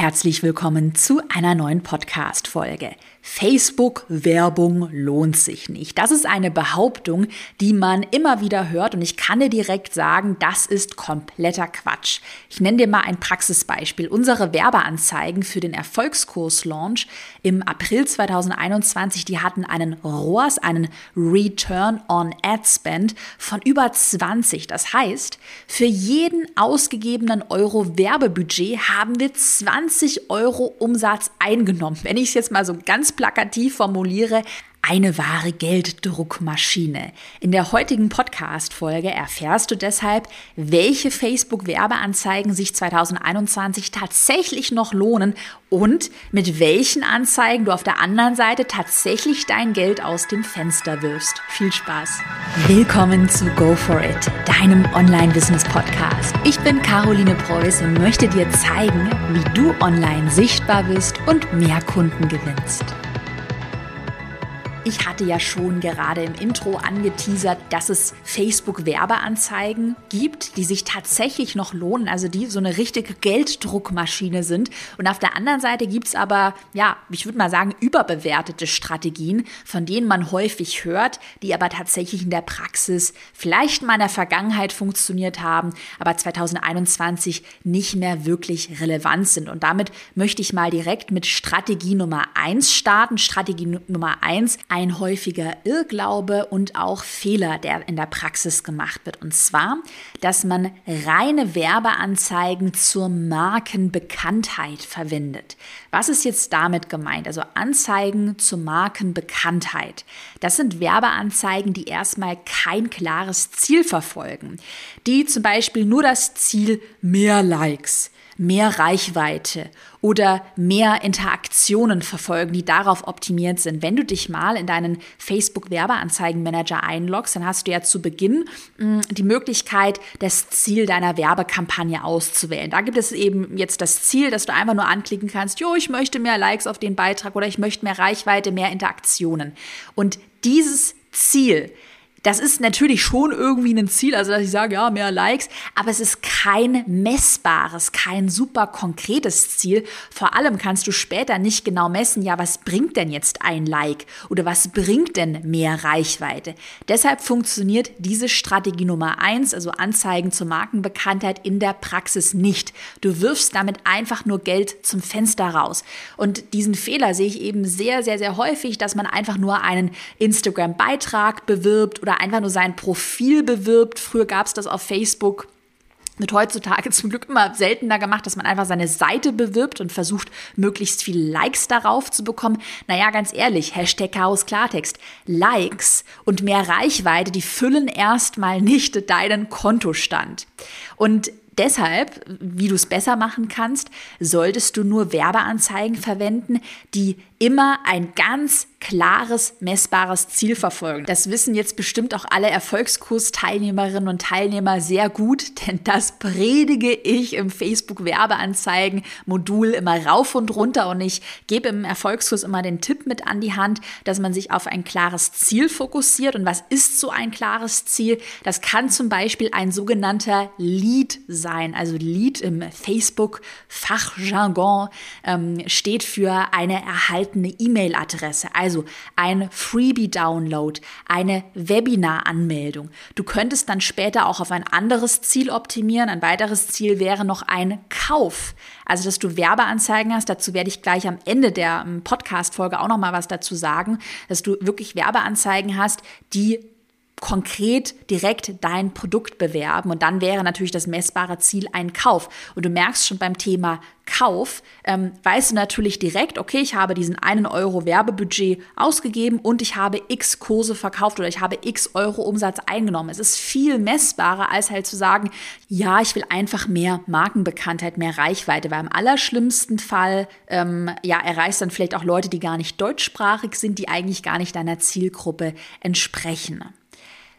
Herzlich willkommen zu einer neuen Podcast-Folge. Facebook-Werbung lohnt sich nicht. Das ist eine Behauptung, die man immer wieder hört und ich kann dir direkt sagen, das ist kompletter Quatsch. Ich nenne dir mal ein Praxisbeispiel. Unsere Werbeanzeigen für den Erfolgskurs-Launch im April 2021, die hatten einen ROAS, einen Return on Ad Spend von über 20. Das heißt, für jeden ausgegebenen Euro Werbebudget haben wir 20 Euro Umsatz eingenommen. Wenn ich es jetzt mal so ganz plakativ formuliere, eine wahre Gelddruckmaschine. In der heutigen Podcast-Folge erfährst du deshalb, welche Facebook-Werbeanzeigen sich 2021 tatsächlich noch lohnen und mit welchen Anzeigen du auf der anderen Seite tatsächlich dein Geld aus dem Fenster wirfst. Viel Spaß! Willkommen zu Go For It, deinem Online-Business-Podcast. Ich bin Caroline Preuß und möchte dir zeigen, wie du online sichtbar bist und mehr Kunden gewinnst. Ich hatte ja schon gerade im Intro angeteasert, dass es Facebook-Werbeanzeigen gibt, die sich tatsächlich noch lohnen, also die so eine richtige Gelddruckmaschine sind. Und auf der anderen Seite gibt es aber, ja, ich würde mal sagen, überbewertete Strategien, von denen man häufig hört, die aber tatsächlich in der Praxis vielleicht mal in der Vergangenheit funktioniert haben, aber 2021 nicht mehr wirklich relevant sind. Und damit möchte ich mal direkt mit Strategie Nummer eins starten. Strategie Nummer eins ein häufiger Irrglaube und auch Fehler, der in der Praxis gemacht wird. Und zwar, dass man reine Werbeanzeigen zur Markenbekanntheit verwendet. Was ist jetzt damit gemeint? Also Anzeigen zur Markenbekanntheit. Das sind Werbeanzeigen, die erstmal kein klares Ziel verfolgen. Die zum Beispiel nur das Ziel mehr Likes mehr Reichweite oder mehr Interaktionen verfolgen, die darauf optimiert sind. Wenn du dich mal in deinen Facebook-Werbeanzeigenmanager einloggst, dann hast du ja zu Beginn mh, mm, die Möglichkeit, das Ziel deiner Werbekampagne auszuwählen. Da gibt es eben jetzt das Ziel, dass du einfach nur anklicken kannst, jo, ich möchte mehr Likes auf den Beitrag oder ich möchte mehr Reichweite, mehr Interaktionen. Und dieses Ziel, das ist natürlich schon irgendwie ein Ziel, also dass ich sage, ja, mehr Likes, aber es ist kein messbares, kein super konkretes Ziel. Vor allem kannst du später nicht genau messen, ja, was bringt denn jetzt ein Like oder was bringt denn mehr Reichweite. Deshalb funktioniert diese Strategie Nummer eins, also Anzeigen zur Markenbekanntheit in der Praxis nicht. Du wirfst damit einfach nur Geld zum Fenster raus. Und diesen Fehler sehe ich eben sehr, sehr, sehr häufig, dass man einfach nur einen Instagram-Beitrag bewirbt oder oder einfach nur sein Profil bewirbt. Früher gab es das auf Facebook wird heutzutage zum Glück immer seltener gemacht, dass man einfach seine Seite bewirbt und versucht, möglichst viele Likes darauf zu bekommen. Naja, ganz ehrlich, Hashtag Chaos Klartext. Likes und mehr Reichweite, die füllen erstmal nicht deinen Kontostand. Und deshalb, wie du es besser machen kannst, solltest du nur Werbeanzeigen verwenden, die immer ein ganz klares, messbares Ziel verfolgen. Das wissen jetzt bestimmt auch alle Erfolgskursteilnehmerinnen und Teilnehmer sehr gut, denn das predige ich im Facebook-Werbeanzeigen-Modul immer rauf und runter und ich gebe im Erfolgskurs immer den Tipp mit an die Hand, dass man sich auf ein klares Ziel fokussiert. Und was ist so ein klares Ziel? Das kann zum Beispiel ein sogenannter Lead sein. Also Lead im Facebook-Fachjargon ähm, steht für eine erhaltene E-Mail-Adresse. Also also ein Freebie-Download, eine Webinar-Anmeldung. Du könntest dann später auch auf ein anderes Ziel optimieren. Ein weiteres Ziel wäre noch ein Kauf. Also, dass du Werbeanzeigen hast. Dazu werde ich gleich am Ende der ähm, Podcast-Folge auch noch mal was dazu sagen, dass du wirklich Werbeanzeigen hast, die konkret direkt dein Produkt bewerben. Und dann wäre natürlich das messbare Ziel ein Kauf. Und du merkst schon beim Thema Kauf, ähm, weißt du natürlich direkt, okay, ich habe diesen einen Euro Werbebudget ausgegeben und ich habe x Kurse verkauft oder ich habe x Euro Umsatz eingenommen. Es ist viel messbarer, als halt zu sagen, ja, ich will einfach mehr Markenbekanntheit, mehr Reichweite, weil im allerschlimmsten Fall, ähm, ja, erreichst dann vielleicht auch Leute, die gar nicht deutschsprachig sind, die eigentlich gar nicht deiner Zielgruppe entsprechen.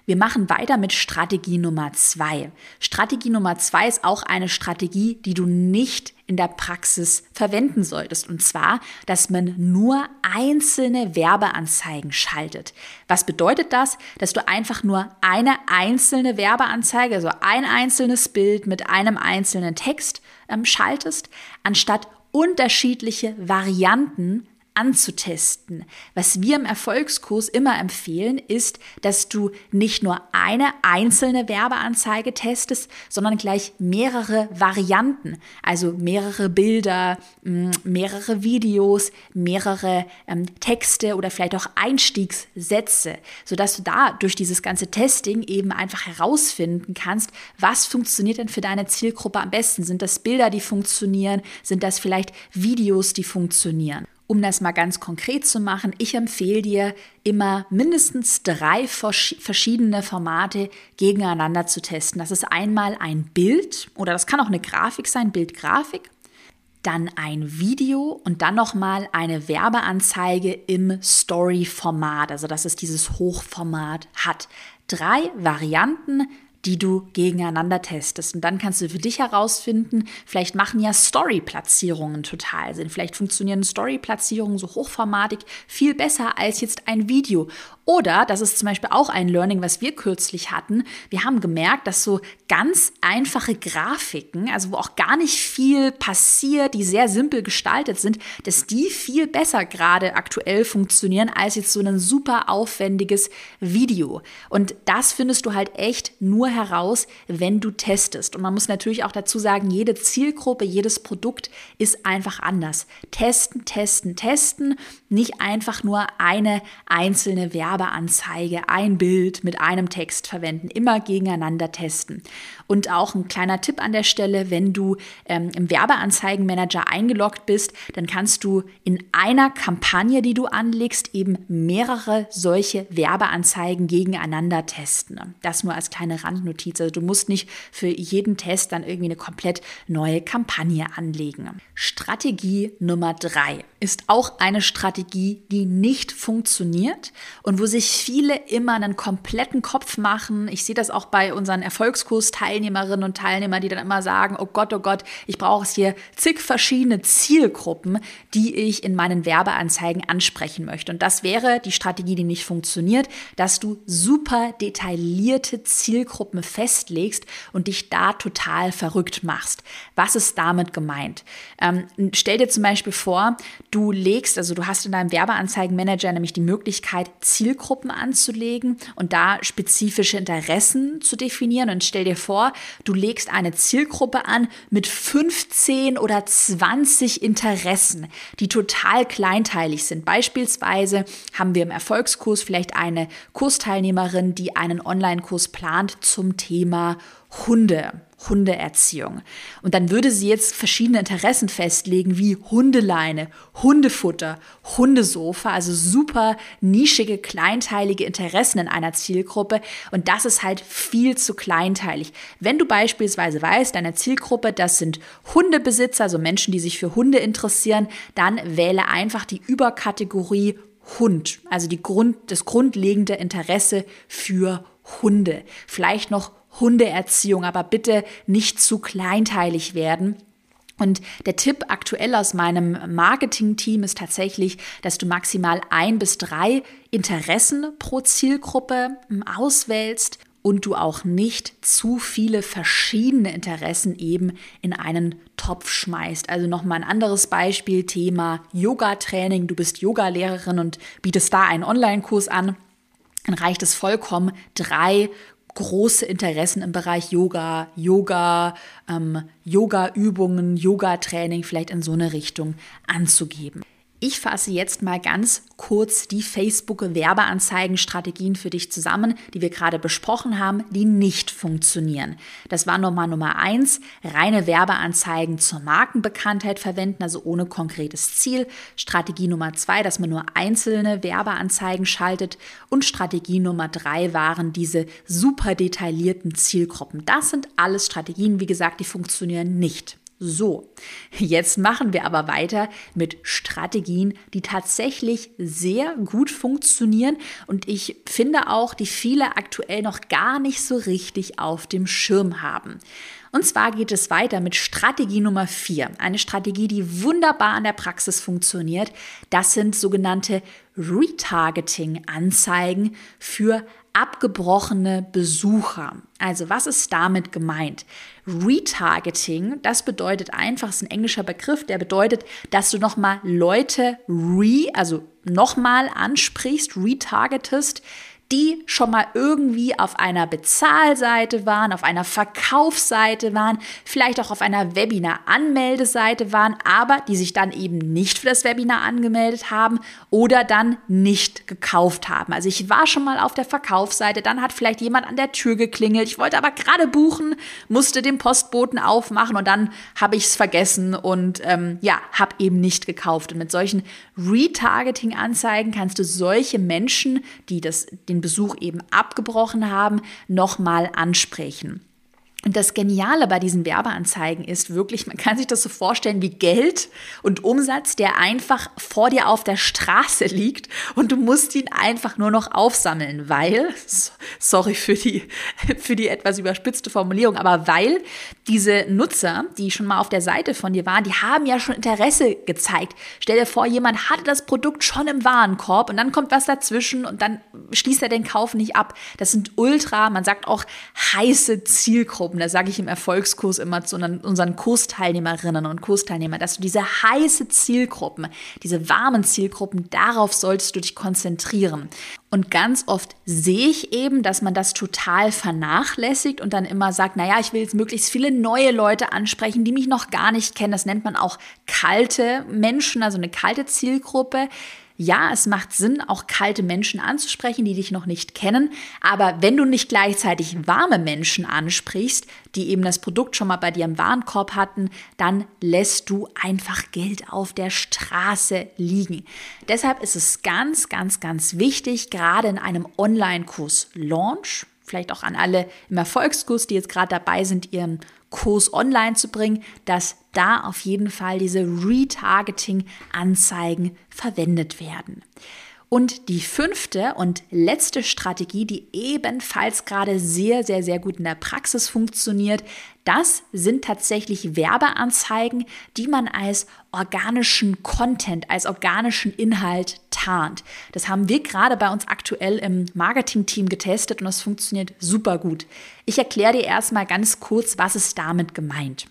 Wir machen weiter mit Strategie Nummer zwei. Strategie Nummer zwei ist auch eine Strategie, die du nicht in der Praxis verwenden solltest. Und zwar, dass man nur einzelne Werbeanzeigen schaltet. Was bedeutet das? Dass du einfach nur eine einzelne Werbeanzeige, also ein einzelnes Bild mit einem einzelnen Text ähm, schaltest, anstatt unterschiedliche Varianten anzutesten. Was wir im Erfolgskurs immer empfehlen, ist, dass du nicht nur eine einzelne Werbeanzeige testest, sondern gleich mehrere Varianten, also mehrere Bilder, mehrere Videos, mehrere ähm, Texte oder vielleicht auch Einstiegssätze, sodass du da durch dieses ganze Testing eben einfach herausfinden kannst, was funktioniert denn für deine Zielgruppe am besten? Sind das Bilder, die funktionieren? Sind das vielleicht Videos, die funktionieren? Um das mal ganz konkret zu machen, ich empfehle dir immer mindestens drei verschiedene Formate gegeneinander zu testen. Das ist einmal ein Bild oder das kann auch eine Grafik sein, Bild-Grafik, dann ein Video und dann nochmal eine Werbeanzeige im Story-Format, also dass es dieses Hochformat hat. Drei Varianten, die du gegeneinander testest. Und dann kannst du für dich herausfinden, vielleicht machen ja Story-Platzierungen total Sinn. Vielleicht funktionieren Story-Platzierungen so hochformatig viel besser als jetzt ein Video. Oder, das ist zum Beispiel auch ein Learning, was wir kürzlich hatten, wir haben gemerkt, dass so ganz einfache Grafiken, also wo auch gar nicht viel passiert, die sehr simpel gestaltet sind, dass die viel besser gerade aktuell funktionieren als jetzt so ein super aufwendiges Video. Und das findest du halt echt nur heraus, wenn du testest. Und man muss natürlich auch dazu sagen, jede Zielgruppe, jedes Produkt ist einfach anders. Testen, testen, testen, nicht einfach nur eine einzelne Werbeanzeige, ein Bild mit einem Text verwenden, immer gegeneinander testen. Und auch ein kleiner Tipp an der Stelle, wenn du ähm, im Werbeanzeigenmanager eingeloggt bist, dann kannst du in einer Kampagne, die du anlegst, eben mehrere solche Werbeanzeigen gegeneinander testen. Das nur als kleine Randnotiz. Also du musst nicht für jeden Test dann irgendwie eine komplett neue Kampagne anlegen. Strategie Nummer drei ist auch eine Strategie, die nicht funktioniert und wo sich viele immer einen kompletten Kopf machen. Ich sehe das auch bei unseren Erfolgskurs-Teilnehmern Teilnehmerinnen und Teilnehmer, die dann immer sagen, oh Gott, oh Gott, ich brauche hier zig verschiedene Zielgruppen, die ich in meinen Werbeanzeigen ansprechen möchte. Und das wäre die Strategie, die nicht funktioniert, dass du super detaillierte Zielgruppen festlegst und dich da total verrückt machst. Was ist damit gemeint? Ähm, stell dir zum Beispiel vor, du legst, also du hast in deinem Werbeanzeigenmanager nämlich die Möglichkeit, Zielgruppen anzulegen und da spezifische Interessen zu definieren. Und stell dir vor, du legst eine Zielgruppe an mit 15 oder 20 Interessen, die total kleinteilig sind. Beispielsweise haben wir im Erfolgskurs vielleicht eine Kursteilnehmerin, die einen Online-Kurs plant zum Thema Hunde. Hundeerziehung. Und dann würde sie jetzt verschiedene Interessen festlegen, wie Hundeleine, Hundefutter, Hundesofa, also super nischige, kleinteilige Interessen in einer Zielgruppe. Und das ist halt viel zu kleinteilig. Wenn du beispielsweise weißt, deine Zielgruppe, das sind Hundebesitzer, also Menschen, die sich für Hunde interessieren, dann wähle einfach die Überkategorie Hund, also die Grund, das grundlegende Interesse für Hunde. Vielleicht noch Hundeerziehung, aber bitte nicht zu kleinteilig werden. Und der Tipp aktuell aus meinem Marketing-Team ist tatsächlich, dass du maximal ein bis drei Interessen pro Zielgruppe hm, auswählst und du auch nicht zu viele verschiedene Interessen eben in einen Topf schmeißt. Also nochmal ein anderes Beispiel, Thema Yoga-Training. Du bist Yoga-Lehrerin und bietest da einen Online-Kurs an. Dann reicht es vollkommen, drei große Interessen im Bereich Yoga, Yoga, ähm, Yoga-Übungen, Yoga-Training vielleicht in so eine Richtung anzugeben. Ich fasse jetzt mal ganz kurz die Facebook-Werbeanzeigen-Strategien für dich zusammen, die wir gerade besprochen haben, die nicht funktionieren. Das war Nummer Nummer eins, reine Werbeanzeigen zur Markenbekanntheit verwenden, also ohne konkretes Ziel. Strategie Nummer zwei, dass man nur einzelne Werbeanzeigen schaltet. Und Strategie Nummer drei waren diese super detaillierten Zielgruppen. Das sind alles Strategien, wie gesagt, die funktionieren nicht. So, jetzt machen wir aber weiter mit Strategien, die tatsächlich sehr gut funktionieren und ich finde auch, die viele aktuell noch gar nicht so richtig auf dem Schirm haben. Und zwar geht es weiter mit Strategie Nummer 4. Eine Strategie, die wunderbar an der Praxis funktioniert. Das sind sogenannte Retargeting-Anzeigen für abgebrochene Besucher. Also was ist damit gemeint? Retargeting, das bedeutet einfach, ist ein englischer Begriff, der bedeutet, dass du nochmal Leute re, also nochmal ansprichst, retargetest, die schon mal irgendwie auf einer Bezahlseite waren, auf einer Verkaufsseite waren, vielleicht auch auf einer Webinar-Anmeldeseite waren, aber die sich dann eben nicht für das Webinar angemeldet haben oder dann nicht gekauft haben. Also ich war schon mal auf der Verkaufsseite, dann hat vielleicht jemand an der Tür geklingelt, ich wollte aber gerade buchen, musste den Postboten aufmachen und dann habe ich es vergessen und ähm, ja, habe eben nicht gekauft. Und mit solchen Retargeting-Anzeigen kannst du solche Menschen, die das, den Besuch eben abgebrochen haben, nochmal ansprechen. Und das Geniale bei diesen Werbeanzeigen ist wirklich, man kann sich das so vorstellen wie Geld und Umsatz, der einfach vor dir auf der Straße liegt und du musst ihn einfach nur noch aufsammeln, weil, sorry für die, für die etwas überspitzte Formulierung, aber weil diese Nutzer, die schon mal auf der Seite von dir waren, die haben ja schon Interesse gezeigt. Stell dir vor, jemand hatte das Produkt schon im Warenkorb und dann kommt was dazwischen und dann schließt er den Kauf nicht ab. Das sind ultra, man sagt auch heiße Zielgruppen. Zielgruppen, da sage ich im Erfolgskurs immer zu unseren Kursteilnehmerinnen und Kursteilnehmern, dass du diese heiße Zielgruppen, diese warmen Zielgruppen, darauf solltest du dich konzentrieren. Und ganz oft sehe ich eben, dass man das total vernachlässigt und dann immer sagt, naja, ich will jetzt möglichst viele neue Leute ansprechen, die mich noch gar nicht kennen. Das nennt man auch kalte Menschen, also eine kalte Zielgruppe. Ja, es macht Sinn, auch kalte Menschen anzusprechen, die dich noch nicht kennen. Aber wenn du nicht gleichzeitig warme Menschen ansprichst, die eben das Produkt schon mal bei dir im Warenkorb hatten, dann lässt du einfach Geld auf der Straße liegen. Deshalb ist es ganz, ganz, ganz wichtig, gerade in einem Online-Kurs Launch, vielleicht auch an alle im Erfolgskurs, die jetzt gerade dabei sind, ihren Kurs online zu bringen, dass da auf jeden Fall diese Retargeting-Anzeigen verwendet werden. Und die fünfte und letzte Strategie, die ebenfalls gerade sehr, sehr, sehr gut in der Praxis funktioniert, das sind tatsächlich Werbeanzeigen, die man als organischen Content, als organischen Inhalt tarnt. Das haben wir gerade bei uns aktuell im Marketing-Team getestet und das funktioniert super gut. Ich erkläre dir erstmal ganz kurz, was ist damit gemeint.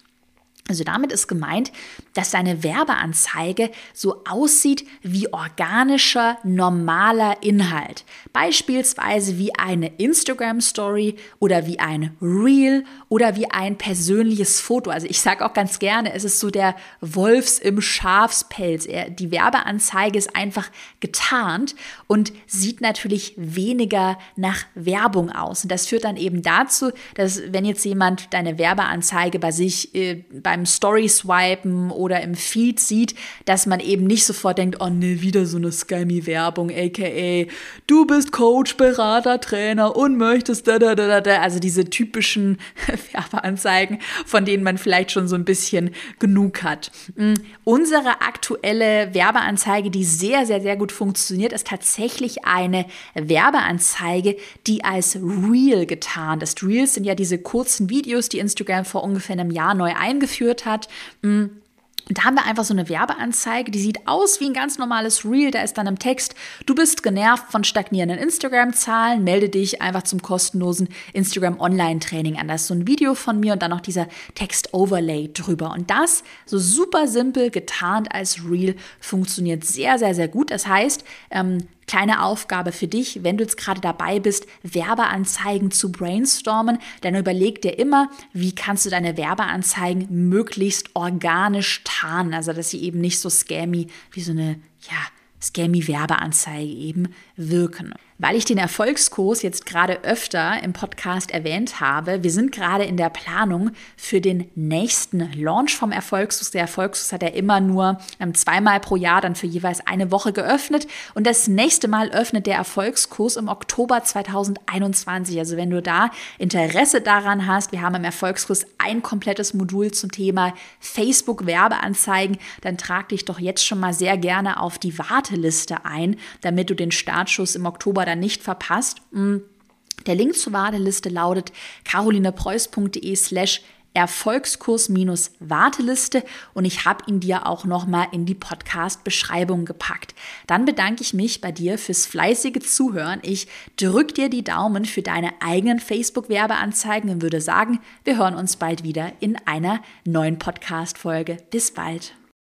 Also damit ist gemeint, dass deine Werbeanzeige so aussieht wie organischer, normaler Inhalt. Beispielsweise wie eine Instagram Story oder wie ein Reel oder wie ein persönliches Foto. Also ich sage auch ganz gerne, es ist so der Wolfs im Schafspelz. Die Werbeanzeige ist einfach getarnt und sieht natürlich weniger nach Werbung aus. Und das führt dann eben dazu, dass wenn jetzt jemand deine Werbeanzeige bei sich äh, beim beim Story-Swipen oder im Feed sieht, dass man eben nicht sofort denkt, oh ne, wieder so eine Scammy-Werbung, aka du bist Coach, Berater, Trainer und möchtest da, da, da, da, also diese typischen Werbeanzeigen, von denen man vielleicht schon so ein bisschen genug hat. Mm, unsere aktuelle Werbeanzeige, die sehr, sehr, sehr gut funktioniert, ist tatsächlich eine Werbeanzeige, die als Reel getarnt ist. Reels sind ja diese kurzen Videos, die Instagram vor ungefähr einem Jahr neu eingeführt geführt hat. Mm, da haben wir einfach so eine Werbeanzeige, die sieht aus wie ein ganz normales Reel. Da ist dann im Text, du bist genervt von stagnierenden Instagram-Zahlen, melde dich einfach zum kostenlosen Instagram Online-Training an. Da ist so ein Video von mir und dann noch dieser Text-Overlay drüber. Und das, so super simpel getarnt als Reel, funktioniert sehr, sehr, sehr gut. Das heißt, ähm, Kleine Aufgabe für dich, wenn du jetzt gerade dabei bist, Werbeanzeigen zu brainstormen, dann überleg dir immer, wie kannst du deine Werbeanzeigen möglichst organisch tarnen, also dass sie eben nicht so scammy wie so eine, ja, scammy Werbeanzeige eben wirken. Weil ich den Erfolgskurs jetzt gerade öfter im Podcast erwähnt habe, wir sind gerade in der Planung für den nächsten Launch vom Erfolgskurs. Der Erfolgskurs hat ja immer nur ähm, zweimal pro Jahr dann für jeweils eine Woche geöffnet. Und das nächste Mal öffnet der Erfolgskurs im Oktober 2021. Also wenn du da Interesse daran hast, wir haben im Erfolgskurs ein komplettes Modul zum Thema Facebook-Werbeanzeigen, dann trag dich doch jetzt schon mal sehr gerne auf die Warteliste ein, damit du den Startschuss im Oktober dann nicht verpasst. Mm. Der Link zur Warteliste lautet carolinepreuß.de slash Erfolgskurs-Warteliste und ich habe ihn dir auch nochmal in die Podcast-Beschreibung gepackt. Dann bedanke ich mich bei dir fürs fleißige Zuhören. Ich drücke dir die Daumen für deine eigenen Facebook-Werbeanzeigen und würde sagen, wir hören uns bald wieder in einer neuen Podcast-Folge. Bis bald.